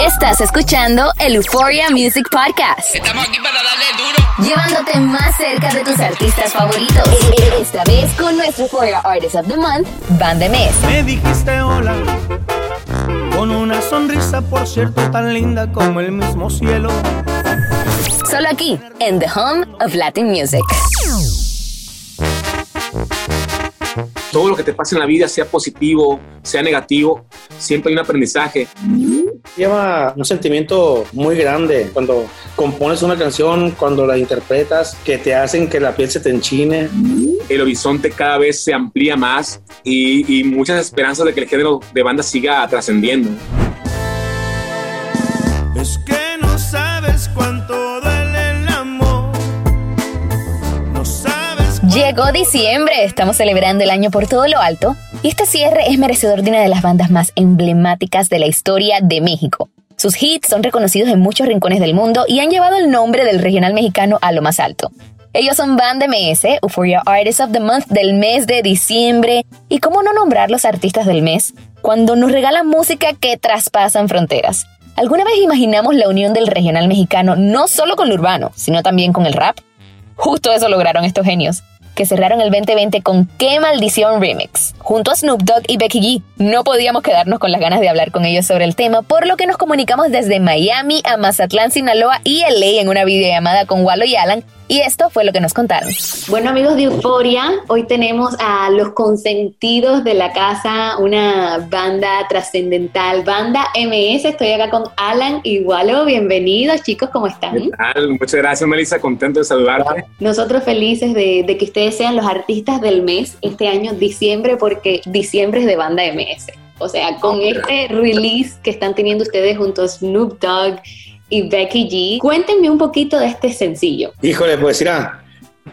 Estás escuchando el Euphoria Music Podcast. Estamos aquí para darle duro. Llevándote más cerca de tus artistas favoritos. Esta vez con nuestro Euphoria Artist of the Month, Van de Mes. Me dijiste hola con una sonrisa, por cierto, tan linda como el mismo cielo. Solo aquí, en The Home of Latin Music. Todo lo que te pasa en la vida, sea positivo, sea negativo, siempre hay un aprendizaje. Lleva un sentimiento muy grande cuando compones una canción, cuando la interpretas, que te hacen que la piel se te enchine. El horizonte cada vez se amplía más y, y muchas esperanzas de que el género de banda siga trascendiendo. Llegó diciembre, estamos celebrando el año por todo lo alto y este cierre es merecedor de una de las bandas más emblemáticas de la historia de México. Sus hits son reconocidos en muchos rincones del mundo y han llevado el nombre del regional mexicano a lo más alto. Ellos son Band MS, Euphoria Artist of the Month del mes de diciembre. ¿Y cómo no nombrar los artistas del mes cuando nos regalan música que traspasan fronteras? ¿Alguna vez imaginamos la unión del regional mexicano no solo con lo urbano, sino también con el rap? Justo eso lograron estos genios, que cerraron el 2020 con Qué Maldición Remix, junto a Snoop Dogg y Becky G. No podíamos quedarnos con las ganas de hablar con ellos sobre el tema, por lo que nos comunicamos desde Miami a Mazatlán, Sinaloa y LA en una videollamada con Wallo y Alan, y esto fue lo que nos contaron. Bueno amigos de Euforia, hoy tenemos a los consentidos de la casa, una banda trascendental, banda MS. Estoy acá con Alan y Wallo. Bienvenidos chicos, ¿cómo están? ¿Qué tal? Muchas gracias, Melissa. Contento de saludarte. Nosotros felices de, de que ustedes sean los artistas del mes este año, diciembre, porque diciembre es de banda MS. O sea, con este release que están teniendo ustedes junto a Snoop Dogg y Becky G, cuéntenme un poquito de este sencillo. Híjole, pues mira,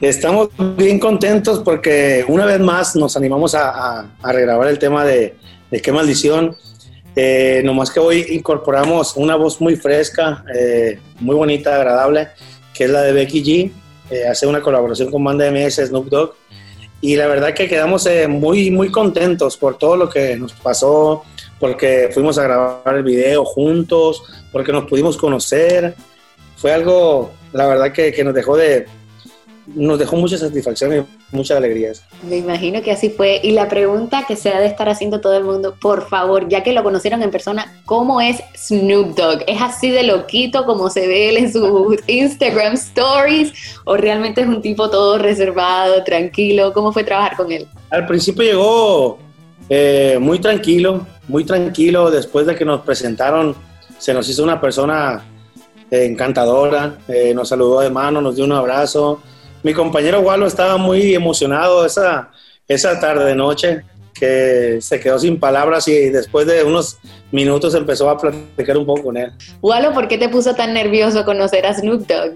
estamos bien contentos porque una vez más nos animamos a, a- a regrabar el tema de, de Qué Maldición. Eh, nomás que hoy incorporamos una voz muy fresca, eh, muy bonita, agradable, que es la de Becky G. Eh, hace una colaboración con Banda MS, Snoop Dogg. Y la verdad que quedamos eh, muy, muy contentos por todo lo que nos pasó, porque fuimos a grabar el video juntos, porque nos pudimos conocer. Fue algo, la verdad, que, que nos dejó de nos dejó mucha satisfacción y muchas alegrías. Me imagino que así fue. Y la pregunta que se ha de estar haciendo todo el mundo, por favor, ya que lo conocieron en persona, ¿cómo es Snoop Dogg? ¿Es así de loquito como se ve él en sus Instagram stories? ¿O realmente es un tipo todo reservado, tranquilo? ¿Cómo fue trabajar con él? Al principio llegó eh, muy tranquilo, muy tranquilo. Después de que nos presentaron, se nos hizo una persona eh, encantadora, eh, nos saludó de mano, nos dio un abrazo. Mi compañero Walo estaba muy emocionado esa, esa tarde noche que se quedó sin palabras y después de unos minutos empezó a platicar un poco con él. Walo, ¿por qué te puso tan nervioso conocer a Snoop Dogg?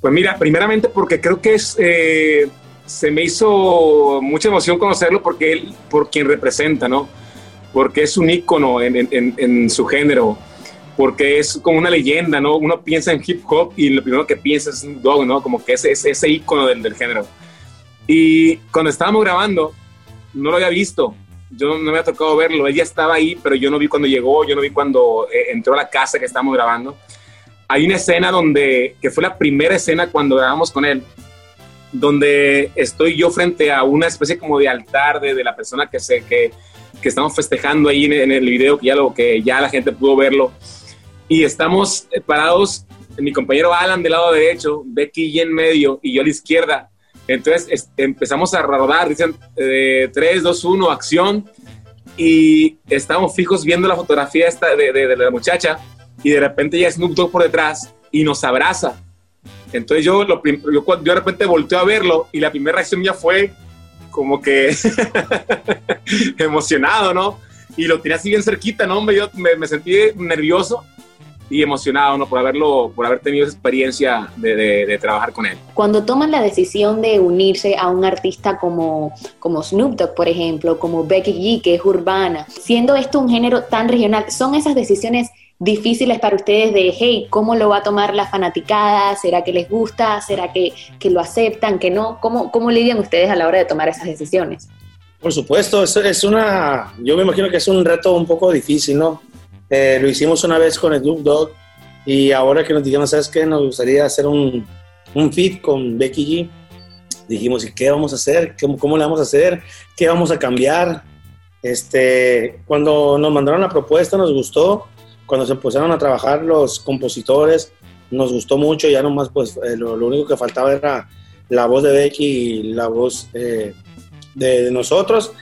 Pues mira, primeramente porque creo que es, eh, se me hizo mucha emoción conocerlo porque él, por quien representa, ¿no? Porque es un ícono en, en- en- en su género, porque es como una leyenda, ¿no? Uno piensa en hip hop y lo primero que piensa es Snoop Dogg, ¿no? Como que ese, ese, ese ícono del, del género. Y cuando estábamos grabando, no lo había visto, yo no me había tocado verlo, ella estaba ahí, pero yo no vi cuando llegó, yo no vi cuando eh, entró a la casa que estábamos grabando hay una escena donde, que fue la primera escena cuando grabamos con él, donde estoy yo frente a una especie como de altar de, de la persona que, se, que, que estamos festejando ahí en, en el video, que ya, lo, que ya la gente pudo verlo. Y estamos eh, parados, mi compañero Alan del lado derecho, Becky y en medio, y yo a la izquierda. Entonces es- empezamos a rodar, dicen eh, 3, 2, 1, acción. Y estamos fijos viendo la fotografía esta de, de- de la muchacha y de repente ya Snoop Dogg por detrás y nos abraza. Entonces yo, lo yo, yo de repente volteo a verlo y la primera reacción mía fue como que emocionado, ¿no? y lo tenía así bien cerquita, ¿no? Yo me, me sentí nervioso y emocionado ¿no? por, haberlo, por haber tenido esa experiencia de, de, trabajar con él. Cuando toman la decisión de unirse a un artista como, como Snoop Dogg, por ejemplo, como Becky G, que es urbana, siendo esto un género tan regional, ¿son esas decisiones difíciles para ustedes de, hey, ¿cómo lo va a tomar la fanaticada? ¿Será que les gusta? ¿Será que, que lo aceptan? ¿Que no? ¿Cómo, ¿Cómo lidian ustedes a la hora de tomar esas decisiones? Por supuesto, es, es una, yo me imagino que es un reto un poco difícil, ¿no? Eh, lo hicimos una vez con Snoop Dogg y ahora que nos dijeron, ¿sabes qué? Nos gustaría hacer un, un feed con Becky G. Dijimos, ¿y qué vamos a hacer? ¿Cómo, ¿Cómo, le vamos a hacer? ¿Qué vamos a cambiar? Este, cuando nos mandaron la propuesta nos gustó. Cuando se empezaron a trabajar los compositores, nos gustó mucho. Ya nomás, pues, eh, lo, lo, único que faltaba era la voz de Becky y la voz eh, de, de nosotros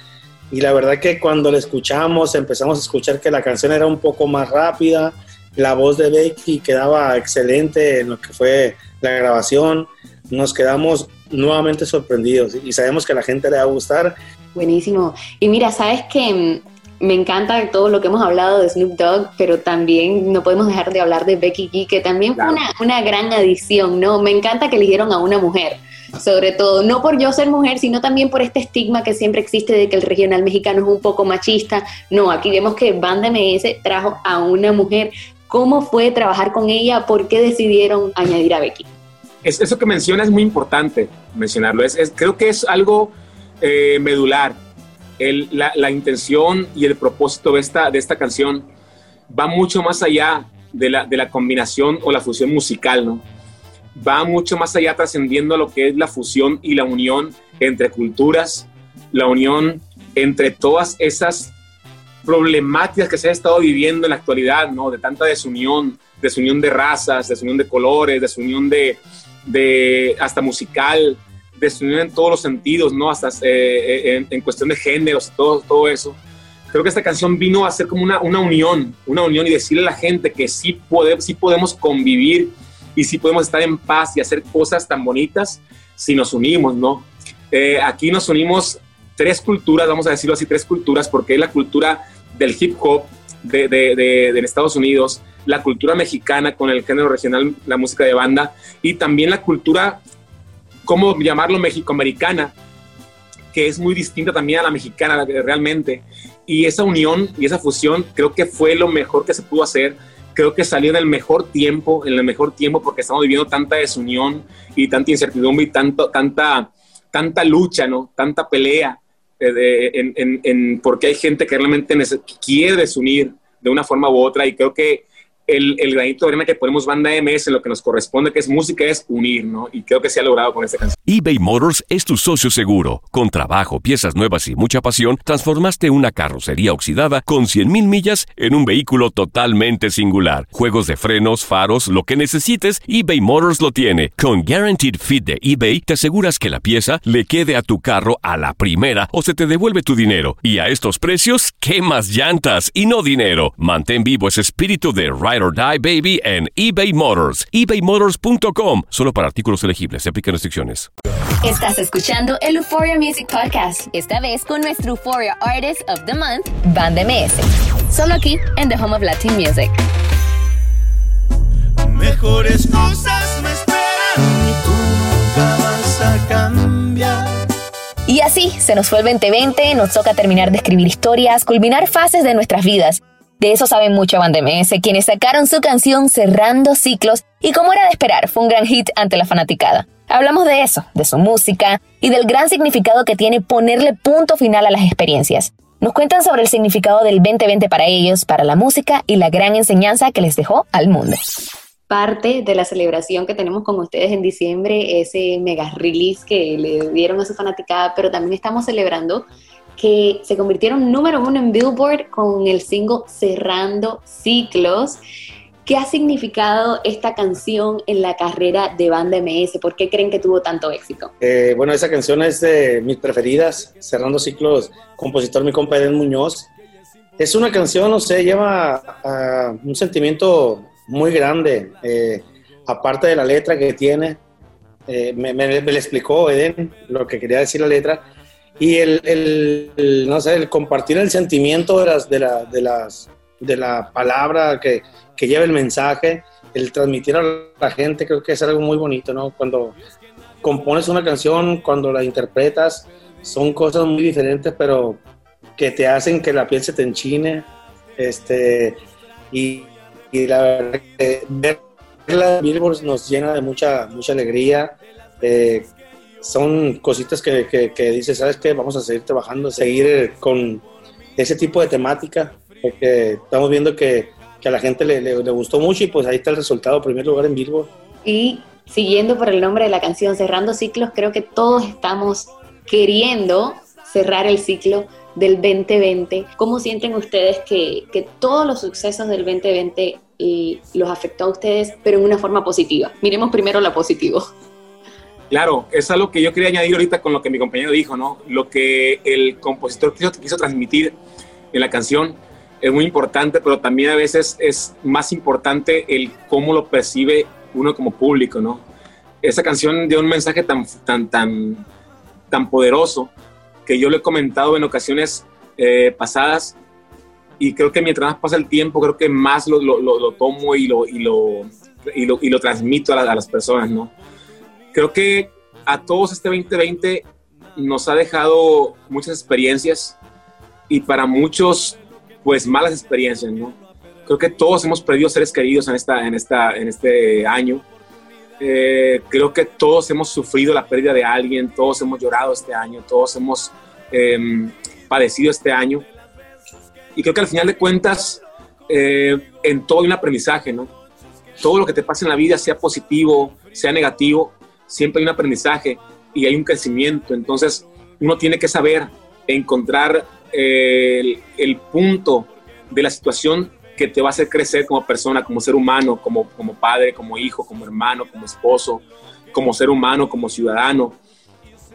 y la verdad que cuando la escuchamos empezamos a escuchar que la canción era un poco más rápida, la voz de Becky quedaba excelente en lo que fue la grabación, nos quedamos nuevamente sorprendidos y sabemos que a la gente le va a gustar. Buenísimo. Y mira, sabes que mm, me encanta todo lo que hemos hablado de Snoop Dogg, pero también no podemos dejar de hablar de Becky G, que también fue una, una gran adición, ¿no? Me encanta que eligieron a una mujer sobre todo, no por yo ser mujer, sino también por este estigma que siempre existe de que el regional mexicano es un poco machista. No, aquí vemos que Banda MS trajo a una mujer. ¿Cómo fue trabajar con ella? ¿Por qué decidieron añadir a Becky? Es, eso que menciona es muy importante mencionarlo. Es, creo que es algo eh, medular. la, intención y el propósito de esta, de esta canción va mucho más allá de la, de la combinación o la fusión musical, ¿no? Va mucho más allá trascendiendo lo que es la fusión y la unión entre culturas, la unión entre todas esas problemáticas que se ha estado viviendo en la actualidad, ¿no? De tanta desunión, desunión de razas, desunión de colores, desunión de, de hasta musical, desunión en todos los sentidos, ¿no? Hasta eh, en, en, cuestión de géneros, todo, todo eso. Creo que esta canción vino a ser como una, una unión, una unión y decirle a la gente que sí, puede, sí podemos convivir y si podemos estar en paz y hacer cosas tan bonitas si nos unimos, ¿no? Eh, aquí nos unimos tres culturas, vamos a decirlo así, tres culturas, porque es la cultura del hip hop de, de, de, Estados Unidos, la cultura mexicana con el género regional, la música de banda, y también la cultura, ¿cómo llamarlo? Mexicoamericana, que es muy distinta también a la mexicana realmente. Y esa unión y esa fusión creo que fue lo mejor que se pudo hacer creo que salió en el mejor tiempo, en el mejor tiempo porque estamos viviendo tanta desunión y tanta incertidumbre y tanto, tanta, tanta lucha, ¿no? Tanta pelea eh, porque hay gente que realmente quiere desunir de una forma u otra y creo que el, granito de arena que ponemos banda MS, lo que nos corresponde, que es música, es unir, ¿no? Y creo que se ha logrado con esta canción. eBay Motors es tu socio seguro. Con trabajo, piezas nuevas y mucha pasión, transformaste una carrocería oxidada con 100.000 millas en un vehículo totalmente singular. Juegos de frenos, faros, lo que necesites, eBay Motors lo tiene. Con Guaranteed Fit de eBay, te aseguras que la pieza le quede a tu carro a la primera o se te devuelve tu dinero. Y a estos precios, ¿qué más llantas y no dinero? Mantén vivo ese espíritu de Ride or Die Baby en eBay Motors. ebaymotors.com. Solo para artículos elegibles. Se aplican restricciones. Estás escuchando el Euphoria Music Podcast. Esta vez con nuestro Euphoria Artist of the Month, Band MS. Solo aquí en The Home of Latin Music. Mejores cosas me esperan y tú nunca vas a cambiar. Y así se nos fue el 2020, nos toca terminar de escribir historias, culminar fases de nuestras vidas de eso saben mucho Band MS, quienes sacaron su canción Cerrando Ciclos y como era de esperar, fue un gran hit ante la fanaticada. Hablamos de eso, de su música y del gran significado que tiene ponerle punto final a las experiencias. Nos cuentan sobre el significado del 2020 para ellos, para la música y la gran enseñanza que les dejó al mundo. Parte de la celebración que tenemos con ustedes en diciembre, ese mega release que le dieron a su fanaticada, pero también estamos celebrando que se convirtieron número uno en Billboard con el single Cerrando Ciclos. ¿Qué ha significado esta canción en la carrera de Banda MS? ¿Por qué creen que tuvo tanto éxito? Eh, bueno, esa canción es de mis preferidas, Cerrando Ciclos, compositor mi compa Muñoz. Es una canción, no sé, lleva uh, un sentimiento muy grande, eh, aparte de la letra que tiene. Eh, me, me, me, explicó Eden lo que quería decir la letra y el, el, no sé, el compartir el sentimiento de las, de la, de las, de la palabra que, que lleva el mensaje, el transmitir a la gente, creo que es algo muy bonito, ¿no? Cuando compones una canción, cuando la interpretas, son cosas muy diferentes, pero que te hacen que la piel se te enchine, este, y, y la verdad que verla Billboard nos llena de mucha, mucha alegría, eh, son cositas que, que, dices, ¿sabes qué? Vamos a seguir trabajando, seguir eh, con ese tipo de temática, porque estamos viendo que, a la gente le, le, gustó mucho y pues ahí está el resultado, primer lugar en Billboard. Y siguiendo por el nombre de la canción, cerrando ciclos, creo que todos estamos queriendo cerrar el ciclo del 2020. ¿Cómo sienten ustedes que, que todos los sucesos del 2020 y los afectó a ustedes, pero en una forma positiva? Miremos primero la positivo. Claro, es algo que yo quería añadir ahorita con lo que mi compañero dijo, ¿no? Lo que el compositor quiso, transmitir en la canción es muy importante, pero también a veces es más importante el cómo lo percibe uno como público, ¿no? Esa canción dio un mensaje tan, tan, tan, tan poderoso que yo lo he comentado en ocasiones eh, pasadas y creo que mientras más pasa el tiempo, creo que más lo, tomo y lo, y lo, y lo, y lo transmito a, a las personas, ¿no? Creo que a todos este 2020 nos ha dejado muchas experiencias y para muchos, pues malas experiencias, ¿no? Creo que todos hemos perdido seres queridos en, esta, en, esta, en este año. Eh, creo que todos hemos sufrido la pérdida de alguien, todos hemos llorado este año, todos hemos em, padecido este año. Y creo que al final de cuentas, eh, en todo hay un aprendizaje, ¿no? Todo lo que te pasa en la vida, sea positivo, sea negativo, siempre hay un aprendizaje y hay un crecimiento. Entonces, uno tiene que saber encontrar eh, el, punto de la situación que te va a hacer crecer como persona, como ser humano, como, como padre, como hijo, como hermano, como esposo, como ser humano, como ciudadano.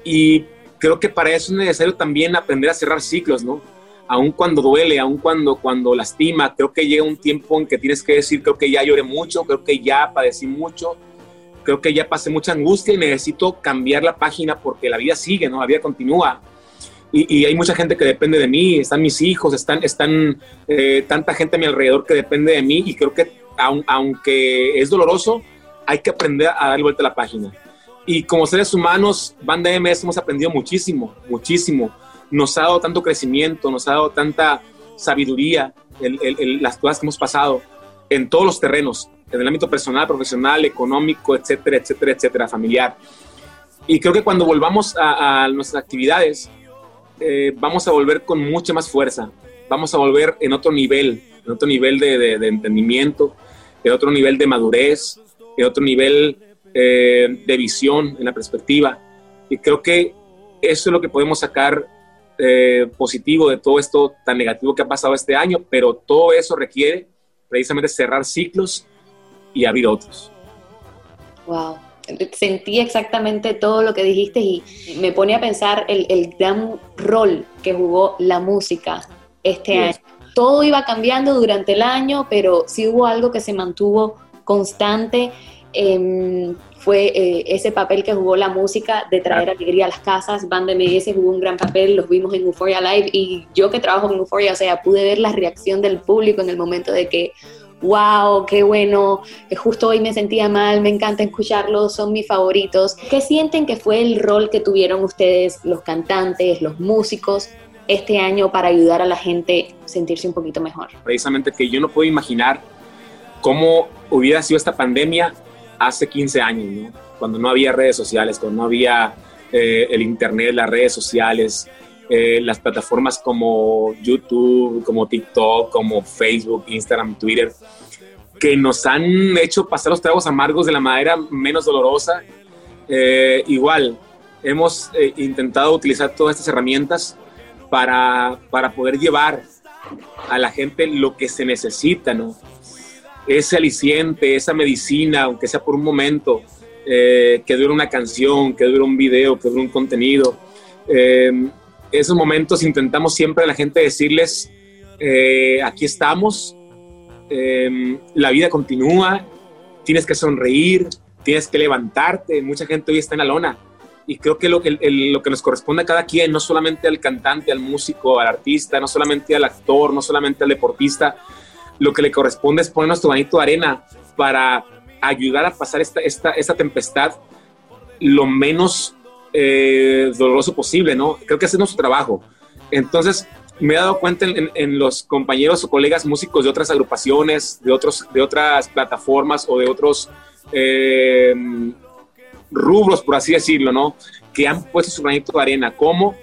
Y creo que para eso es necesario también aprender a cerrar ciclos, ¿no? Aun cuando duele, aun cuando, cuando lastima, creo que llega un tiempo en que tienes que decir, creo que ya lloré mucho, creo que ya padecí mucho, creo que ya pasé mucha angustia y necesito cambiar la página porque la vida sigue, ¿no? La vida continúa. Y, hay mucha gente que depende de mí, están mis hijos, están, están eh, tanta gente a mi alrededor que depende de mí y creo que aunque es doloroso, hay que aprender a dar vuelta a la página. Y como seres humanos, Banda MS hemos aprendido muchísimo, muchísimo. Nos ha dado tanto crecimiento, nos ha dado tanta sabiduría, las cosas que hemos pasado en todos los terrenos, en el ámbito personal, profesional, económico, etcétera, etcétera, etcétera, familiar. Y creo que cuando volvamos a, nuestras actividades, eh, vamos a volver con mucha más fuerza, vamos a volver en otro nivel, en otro nivel de, entendimiento, en otro nivel de madurez, en otro nivel eh, de visión en la perspectiva. Y creo que eso es lo que podemos sacar eh, positivo de todo esto tan negativo que ha pasado este año, pero todo eso requiere precisamente cerrar ciclos y abrir otros. Wow. Sentí exactamente todo lo que dijiste y me pone a pensar el, el gran rol que jugó la música este año. Todo iba cambiando durante el año, pero sí hubo algo que se mantuvo constante. Em, fue eh, ese papel que jugó la música de traer alegría a las casas. Band MS jugó un gran papel, los vimos en Euphoria Live y yo que trabajo en Euphoria, o sea, pude ver la reacción del público en el momento de que wow, qué bueno, justo hoy me sentía mal, me encanta escucharlos, son mis favoritos. ¿Qué sienten que fue el rol que tuvieron ustedes, los cantantes, los músicos, este año para ayudar a la gente a sentirse un poquito mejor? Precisamente que yo no puedo imaginar cómo hubiera sido esta pandemia hace 15 años, ¿no? cuando no había redes sociales, cuando no había eh, el Internet, las redes sociales, eh, las plataformas como YouTube, como TikTok, como Facebook, Instagram, Twitter, que nos han hecho pasar los tragos amargos de la manera menos dolorosa. Eh, igual, hemos eh, intentado utilizar todas estas herramientas para, para poder llevar a la gente lo que se necesita, ¿no? Ese aliciente, esa medicina, aunque sea por un momento, que dure una canción, que dure un video, que dure un contenido. Esos momentos intentamos siempre a la gente decirles, eh, aquí estamos, em, la vida continúa, tienes que sonreír, tienes que levantarte. Mucha gente hoy está en la lona y creo que lo, lo que nos corresponde a cada quien, no solamente al cantante, al músico, al artista, no solamente al actor, no solamente al deportista, lo que le corresponde es poner nuestro granito de arena para ayudar a pasar esta, esta, esta tempestad lo menos eh, doloroso posible, ¿no? Creo que es nuestro trabajo. Entonces, me he dado cuenta en, los compañeros o colegas músicos de otras agrupaciones, de, otros, de otras plataformas o de otros eh, rubros, por así decirlo, ¿no? Que han puesto su granito de arena, como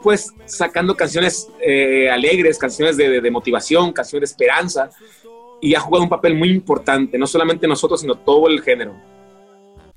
pues sacando canciones eh, alegres, canciones de, de, motivación, canciones de esperanza, y ha jugado un papel muy importante, no solamente nosotros, sino todo el género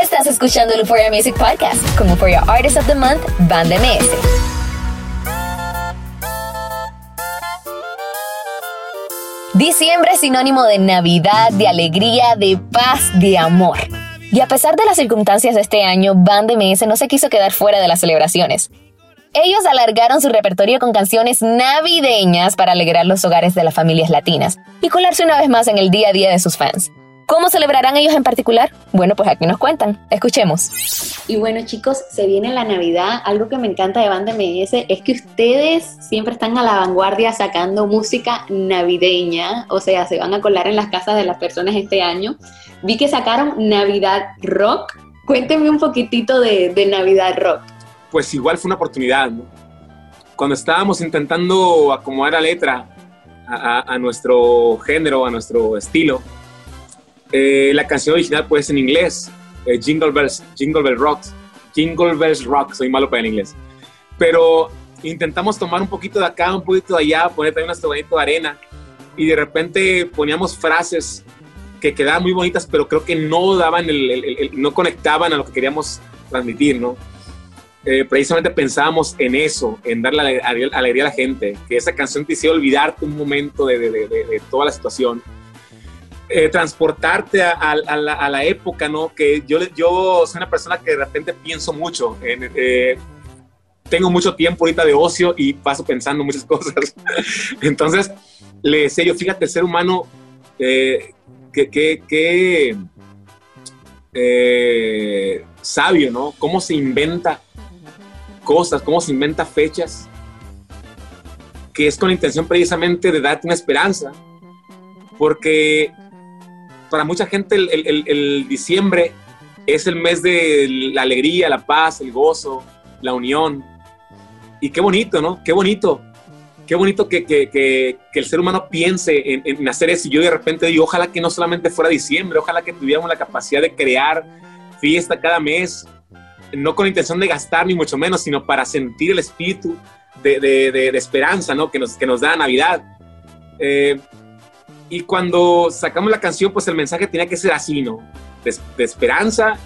Estás escuchando el Euphoria Music Podcast con Euphoria Artist of the Month, Band MS. Diciembre es sinónimo de Navidad, de alegría, de paz, de amor. Y a pesar de las circunstancias de este año, Band MS no se quiso quedar fuera de las celebraciones. Ellos alargaron su repertorio con canciones navideñas para alegrar los hogares de las familias latinas y colarse una vez más en el día a día de sus fans. ¿Cómo celebrarán ellos en particular? Bueno, pues aquí nos cuentan. Escuchemos. Y bueno, chicos, se viene la Navidad. Algo que me encanta de Banda MS es que ustedes siempre están a la vanguardia sacando música navideña. O sea, se van a colar en las casas de las personas este año. Vi que sacaron Navidad Rock. Cuéntenme un poquitito de, Navidad Rock. Pues igual fue una oportunidad, ¿no? Cuando estábamos intentando acomodar la letra a nuestro género, a nuestro estilo, eh, la canción original puede ser en inglés, eh, Jingle Bells, Jingle Bell Rock, Jingle Bells Rock, soy malo para el inglés. Pero intentamos tomar un poquito de acá, un poquito de allá, poner también nuestro granito de arena y de repente poníamos frases que quedaban muy bonitas, pero creo que no daban el, no conectaban a lo que queríamos transmitir, ¿no? Eh, precisamente pensábamos en eso, en darle alegría a la gente, que esa canción te hiciera olvidarte un momento de, de, de toda la situación eh, transportarte a, la, época, ¿no? Que yo, soy una persona que de repente pienso mucho. Eh, tengo mucho tiempo ahorita de ocio y paso pensando muchas cosas. Entonces, le decía yo, fíjate, el ser humano, eh, que, eh, sabio, ¿no? Cómo se inventa cosas, cómo se inventa fechas, que es con la intención precisamente de darte una esperanza, porque para mucha gente el, diciembre es el mes de la alegría, la paz, el gozo, la unión. Y qué bonito, ¿no? Qué bonito. Qué bonito que, el ser humano piense en, hacer eso. Y yo de repente digo, ojalá que no solamente fuera diciembre, ojalá que tuviéramos la capacidad de crear fiesta cada mes, no con intención de gastar ni mucho menos, sino para sentir el espíritu de, esperanza, ¿no? Que nos, que nos da Navidad. Eh, y cuando sacamos la canción, pues el mensaje tenía que ser así, ¿no? De, esperanza,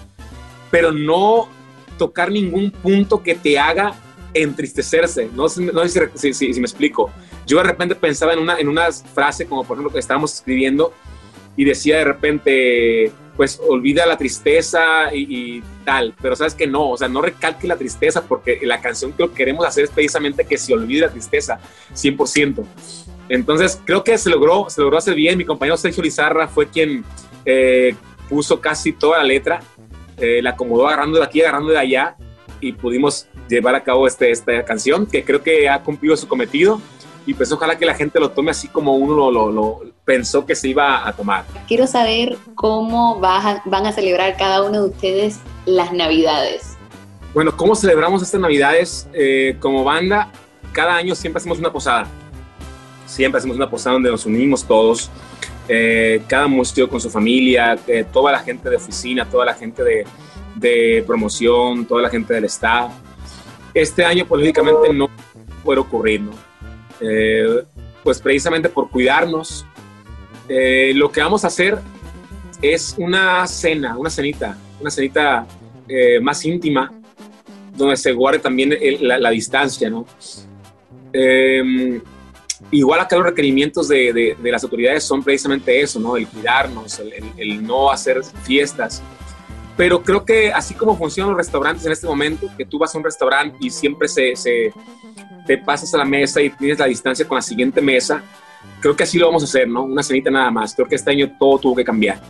pero no tocar ningún punto que te haga entristecerse. No, no sé si, si, me explico. Yo de repente pensaba en una, en una frase, como por ejemplo que estábamos escribiendo, y decía de repente, pues olvida la tristeza y, tal, pero sabes que no, o sea, no recalque la tristeza porque la canción que queremos hacer es precisamente que se olvide la tristeza, 100%. Entonces, creo que se logró, se logró hacer bien. Mi compañero Sergio Lizarra fue quien eh, puso casi toda la letra, eh, la acomodó agarrando de aquí, agarrando de allá, y pudimos llevar a cabo este, esta canción, que creo que ha cumplido su cometido. Y pues ojalá que la gente lo tome así como uno lo, pensó que se iba a tomar. Quiero saber cómo van a celebrar cada uno de ustedes las Navidades. Bueno, ¿cómo celebramos estas Navidades? Eh, como banda, cada año siempre hacemos una posada siempre hacemos una posada donde nos unimos todos, eh, cada músico con su familia, eh, toda la gente de oficina, toda la gente de, promoción, toda la gente del staff. Este año, pues, no puede ocurrir, ¿no? Eh, pues precisamente por cuidarnos, lo que vamos a hacer es una cena, una cenita, una cenita más íntima, donde se guarde también la, distancia, ¿no? Igual acá los requerimientos de, las autoridades son precisamente eso, ¿no? El cuidarnos, el, no hacer fiestas. Pero creo que así como funcionan los restaurantes en este momento, que tú vas a un restaurante y siempre se, se te pasas a la mesa y tienes la distancia con la siguiente mesa, creo que así lo vamos a hacer, ¿no? Una cenita nada más. Creo que este año todo tuvo que cambiar.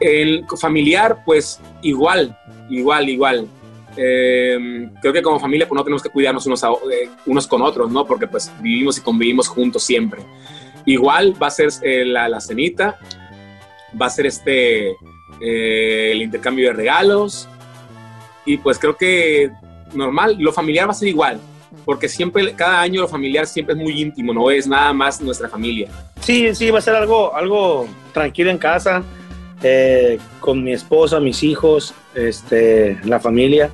El familiar, pues igual, igual, igual. Eh, creo que como familia pues no tenemos que cuidarnos unos, eh, unos con otros, ¿no? Porque pues vivimos y convivimos juntos siempre. Igual va a ser eh, la, la, cenita, va a ser este, el intercambio de regalos y pues creo que normal, lo familiar va a ser igual, porque siempre, cada año lo familiar siempre es muy íntimo, no es nada más nuestra familia. Sí, sí, va a ser algo, algo tranquilo en casa, con mi esposa, mis hijos, este, la familia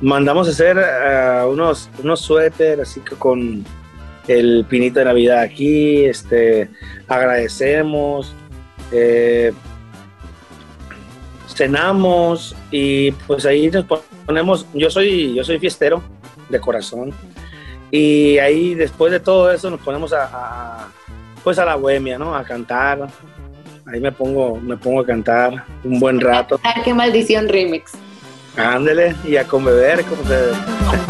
mandamos a hacer uh, unos, unos suéter así que con el pinito de Navidad aquí, este, agradecemos, eh, cenamos y pues ahí nos ponemos, yo soy, yo soy fiestero de corazón y ahí después de todo eso nos ponemos a, pues a la bohemia, ¿no? A cantar, ahí me pongo, me pongo a cantar un buen rato. ¡Qué maldición remix! Ándele, y a beber como se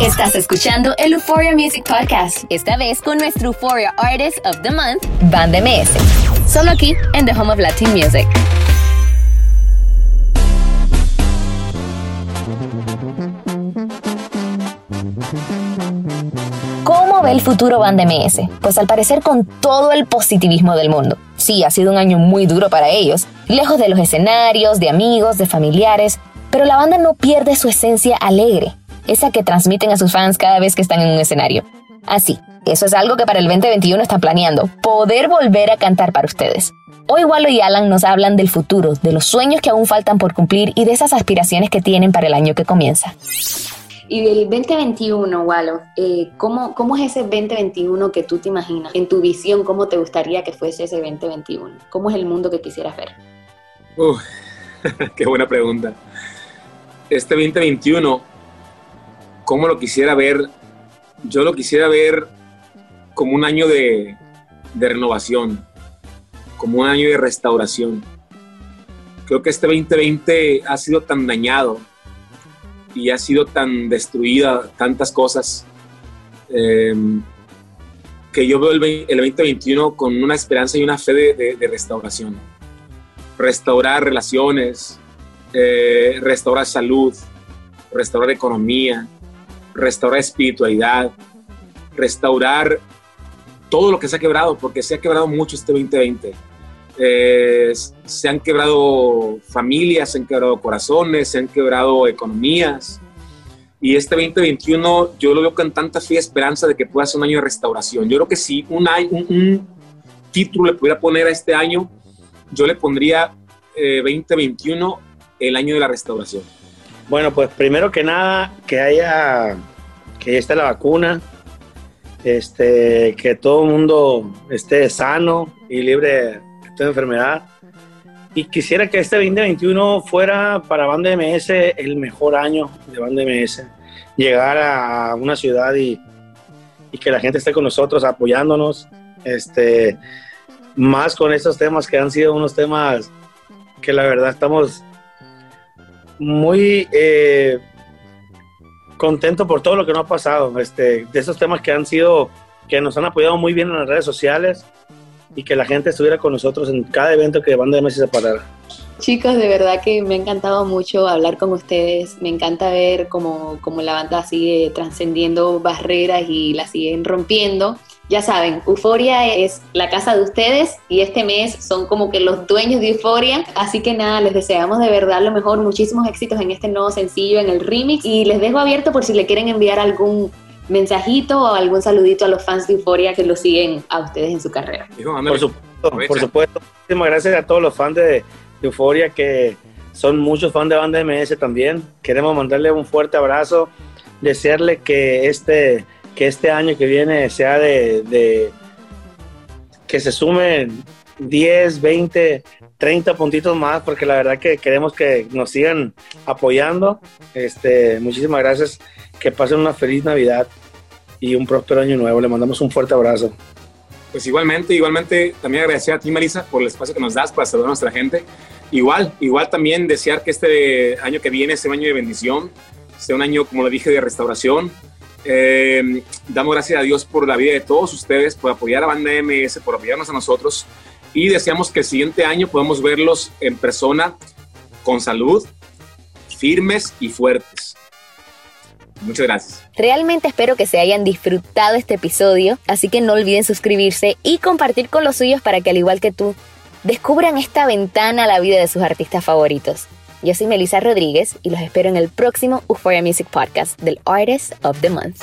Estás escuchando el Euphoria Music Podcast, esta vez con nuestro Euphoria Artist of the Month, Band MS. Solo aquí en The Home of Latin Music. ¿Cómo ve el futuro Band MS? Pues al parecer con todo el positivismo del mundo. Sí, ha sido un año muy duro para ellos, lejos de los escenarios, de amigos, de familiares, pero la banda no pierde su esencia alegre esa que transmiten a sus fans cada vez que están en un escenario. Así, eso es algo que para el 2021 están planeando, poder volver a cantar para ustedes. Hoy Wallo y Alan nos hablan del futuro, de los sueños que aún faltan por cumplir y de esas aspiraciones que tienen para el año que comienza. Y del 2021, Wallo, eh, ¿cómo, ¿cómo, es ese 2021 que tú te imaginas? En tu visión, ¿cómo te gustaría que fuese ese 2021? ¿Cómo es el mundo que quisieras ver? qué buena pregunta. Este 2021 cómo lo quisiera ver, yo lo quisiera ver como un año de, renovación, como un año de restauración. Creo que este 2020 ha sido tan dañado y ha sido tan destruida tantas cosas em, que yo veo el, 2021 con una esperanza y una fe de, restauración. Restaurar relaciones, eh, restaurar salud, restaurar economía, restaurar espiritualidad, restaurar todo lo que se ha quebrado, porque se ha quebrado mucho este 2020. Eh, se han quebrado familias, se han quebrado corazones, se han quebrado economías. Y este 2021 yo lo veo con tanta fe y esperanza de que pueda ser un año de restauración. Yo creo que si un, título le pudiera poner a este año, yo le pondría 2021 eh, el año de la restauración. Bueno, pues primero que nada, que haya, que esté la vacuna, este, que todo el mundo esté sano y libre de esta enfermedad. Y quisiera que este 2021 fuera para Banda MS el mejor año de Banda MS. Llegar a una ciudad y, y que la gente esté con nosotros apoyándonos. Este, más con estos temas que han sido unos temas que la verdad estamos muy eh, contento por todo lo que nos ha pasado, este, de esos temas que han sido, que nos han apoyado muy bien en las redes sociales y que la gente estuviera con nosotros en cada evento que Banda de Messi se parara. Chicos, de verdad que me ha encantado mucho hablar con ustedes. Me encanta ver cómo, cómo la banda sigue trascendiendo barreras y la siguen rompiendo. Ya saben, Euforia es la casa de ustedes y este mes son como que los dueños de Euforia. Así que nada, les deseamos de verdad lo mejor, muchísimos éxitos en este nuevo sencillo, en el remix. Y les dejo abierto por si le quieren enviar algún mensajito o algún saludito a los fans de Euforia que lo siguen a ustedes en su carrera. Por supuesto, por supuesto. Muchísimas gracias a todos los fans de Euforia que son muchos fans de Banda MS también. Queremos mandarle un fuerte abrazo, desearle que este que este año que viene sea de, que se sumen 10, 20, 30 puntitos más, porque la verdad que queremos que nos sigan apoyando. Este, muchísimas gracias, que pasen una feliz Navidad y un próspero año nuevo. Le mandamos un fuerte abrazo. Pues igualmente, igualmente también agradecer a ti, Marisa, por el espacio que nos das para saludar a nuestra gente. Igual, igual también desear que este año que viene sea un año de bendición, sea un año, como lo dije, de restauración, eh, damos gracias a Dios por la vida de todos ustedes, por apoyar a Banda MS, por apoyarnos a nosotros y deseamos que el siguiente año podamos verlos en persona con salud, firmes y fuertes. Muchas gracias. Realmente espero que se hayan disfrutado este episodio, así que no olviden suscribirse y compartir con los suyos para que al igual que tú, descubran esta ventana a la vida de sus artistas favoritos. Yo soy Melissa Rodríguez y los espero en el próximo Euphoria Music Podcast del Artist of the Month.